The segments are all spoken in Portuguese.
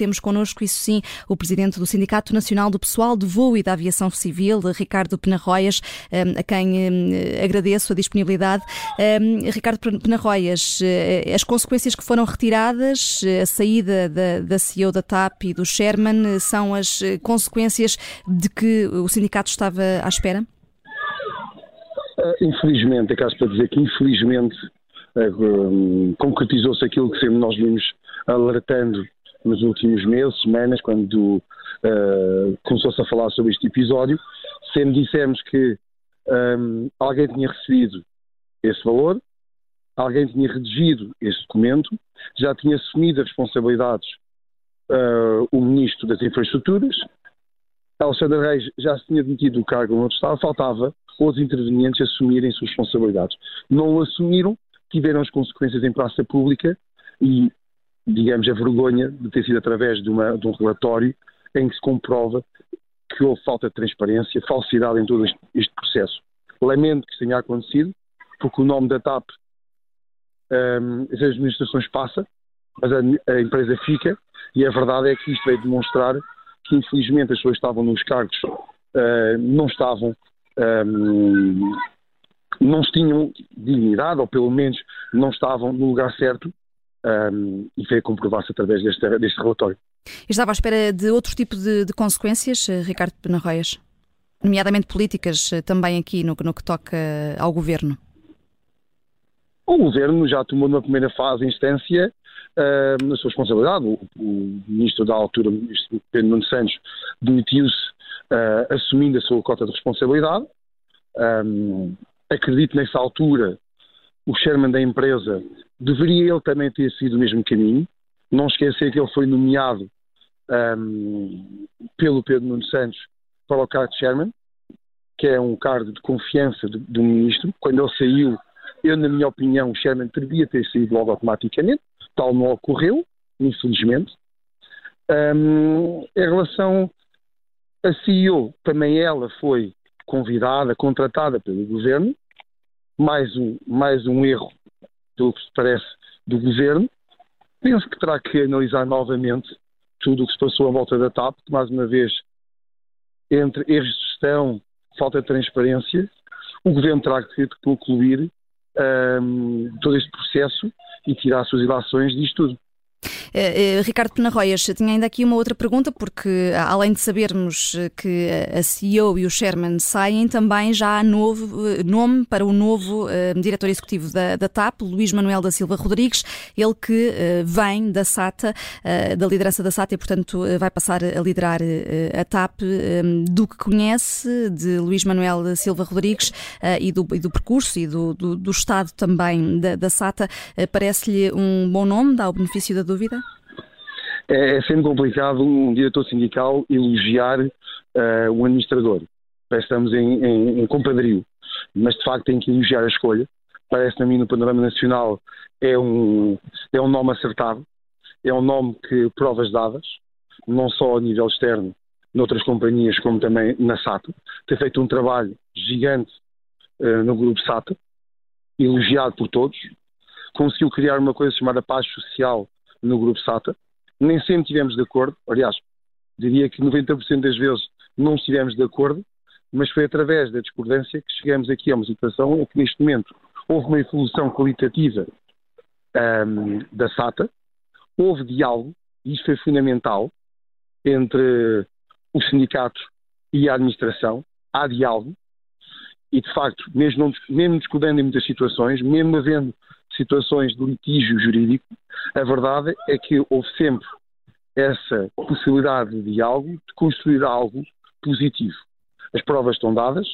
temos connosco, isso sim, o presidente do Sindicato Nacional do Pessoal de Voo e da Aviação Civil, Ricardo Penarroias, a quem agradeço a disponibilidade. Ricardo Penarroias, as consequências que foram retiradas, a saída da, da CEO da TAP e do Sherman, são as consequências de que o sindicato estava à espera? Infelizmente, é caso para dizer que infelizmente concretizou-se aquilo que sempre nós vimos alertando nos últimos meses, semanas, quando uh, começou-se a falar sobre este episódio, sempre dissemos que um, alguém tinha recebido esse valor, alguém tinha redigido esse documento, já tinha assumido as responsabilidades uh, o Ministro das Infraestruturas, Alexandre Reis já se tinha demitido do cargo onde estava, faltava os intervenientes assumirem suas responsabilidades. Não o assumiram, tiveram as consequências em praça pública e, digamos, a vergonha de ter sido através de, uma, de um relatório em que se comprova que houve falta de transparência, falsidade em todo este, este processo. Lamento que isso tenha acontecido, porque o nome da TAP, um, as administrações passa, mas a, a empresa fica, e a verdade é que isto veio demonstrar que infelizmente as pessoas estavam nos cargos uh, não estavam, um, não tinham dignidade, ou pelo menos não estavam no lugar certo, um, e veio comprovar-se através deste, deste relatório. Estava à espera de outro tipo de, de consequências, eh, Ricardo Penarroias? Nomeadamente políticas, eh, também aqui no, no que toca ao governo? O governo já tomou numa primeira fase instância uh, na sua responsabilidade. O, o, ministro da altura, o ministro Pedro Nuno Santos, demitiu-se uh, assumindo a sua cota de responsabilidade. Um, acredito nessa altura o chairman da empresa deveria ele também ter sido o mesmo caminho. Não esquecer que ele foi nomeado um, pelo Pedro Nuno Santos para o cargo de chairman, que é um cargo de confiança do, do ministro. Quando ele saiu, eu, na minha opinião, o Sherman devia ter saído logo automaticamente, tal não ocorreu, infelizmente. Um, em relação a CEO, também ela foi convidada, contratada pelo governo, mais um, mais um erro, pelo que se parece, do governo. Penso que terá que analisar novamente tudo o que se passou à volta da TAP, que mais uma vez, entre erros de gestão, falta de transparência, o governo terá que concluir um, todo este processo e tirar as suas ilações disto tudo. Uh, Ricardo Penarroias, tinha ainda aqui uma outra pergunta, porque além de sabermos que a CEO e o Sherman saem, também já há novo, nome para o novo diretor executivo da, da, TAP, Luís Manuel da Silva Rodrigues, ele que vem da SATA, da liderança da SATA e, portanto, vai passar a liderar a TAP. do que conhece de Luís Manuel da Silva Rodrigues e do, e, do, percurso e do, do, do Estado também da, da SATA, parece-lhe um bom nome, dá o benefício da dúvida? É, é complicado um diretor sindical elogiar uh, um administrador. Estamos em, em, em compadrio, mas de facto tem que elogiar a escolha. Parece-me a mim no panorama nacional é um, é um nome acertado, é um nome que provas dadas, não só a nível externo, noutras companhias, como também na SATA. Tem feito um trabalho gigante uh, no grupo SATA, elogiado por todos. Conseguiu criar uma coisa chamada paz social no grupo SATA. Nem sempre estivemos de acordo, aliás, diria que 90% das vezes não estivemos de acordo, mas foi através da discordância que chegamos aqui a uma situação em que neste momento houve uma evolução qualitativa um, da SATA, houve diálogo, e isso foi fundamental, entre os sindicatos e a administração, há diálogo, e de facto, mesmo, não, mesmo discordando em muitas situações, mesmo havendo situações de litígio jurídico, a verdade é que houve sempre essa possibilidade de diálogo, de construir algo positivo. As provas estão dadas,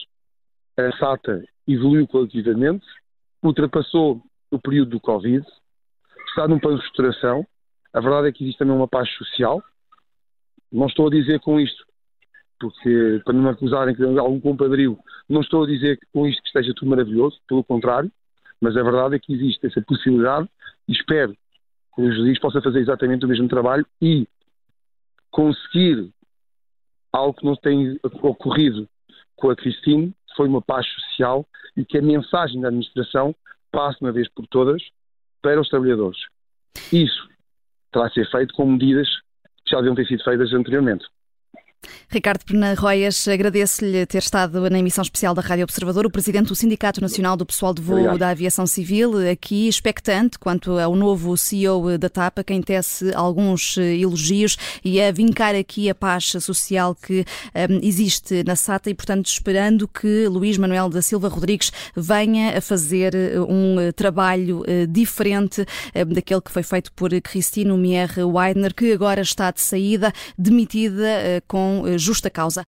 a SATA evoluiu coletivamente, ultrapassou o período do Covid, está num plano de restauração. A verdade é que existe também uma paz social. Não estou a dizer com isto, porque para não me acusarem que algum compadrio, não estou a dizer com isto que esteja tudo maravilhoso, pelo contrário, mas a verdade é que existe essa possibilidade e espero que o juiz possa fazer exatamente o mesmo trabalho e conseguir algo que não tem ocorrido com a Cristine, foi uma paz social e que a mensagem da administração passe uma vez por todas para os trabalhadores. Isso terá de ser feito com medidas já deviam ter sido feitas anteriormente. Ricardo Pena Roias, agradeço-lhe ter estado na emissão especial da Rádio Observador, o presidente do Sindicato Nacional do Pessoal de Voo Obrigado. da Aviação Civil, aqui expectante quanto ao novo CEO da TAP, a quem tece alguns elogios e a vincar aqui a paz social que um, existe na SATA e, portanto, esperando que Luís Manuel da Silva Rodrigues venha a fazer um trabalho uh, diferente uh, daquele que foi feito por Cristino Mier Weidner, que agora está de saída, demitida uh, com justa causa.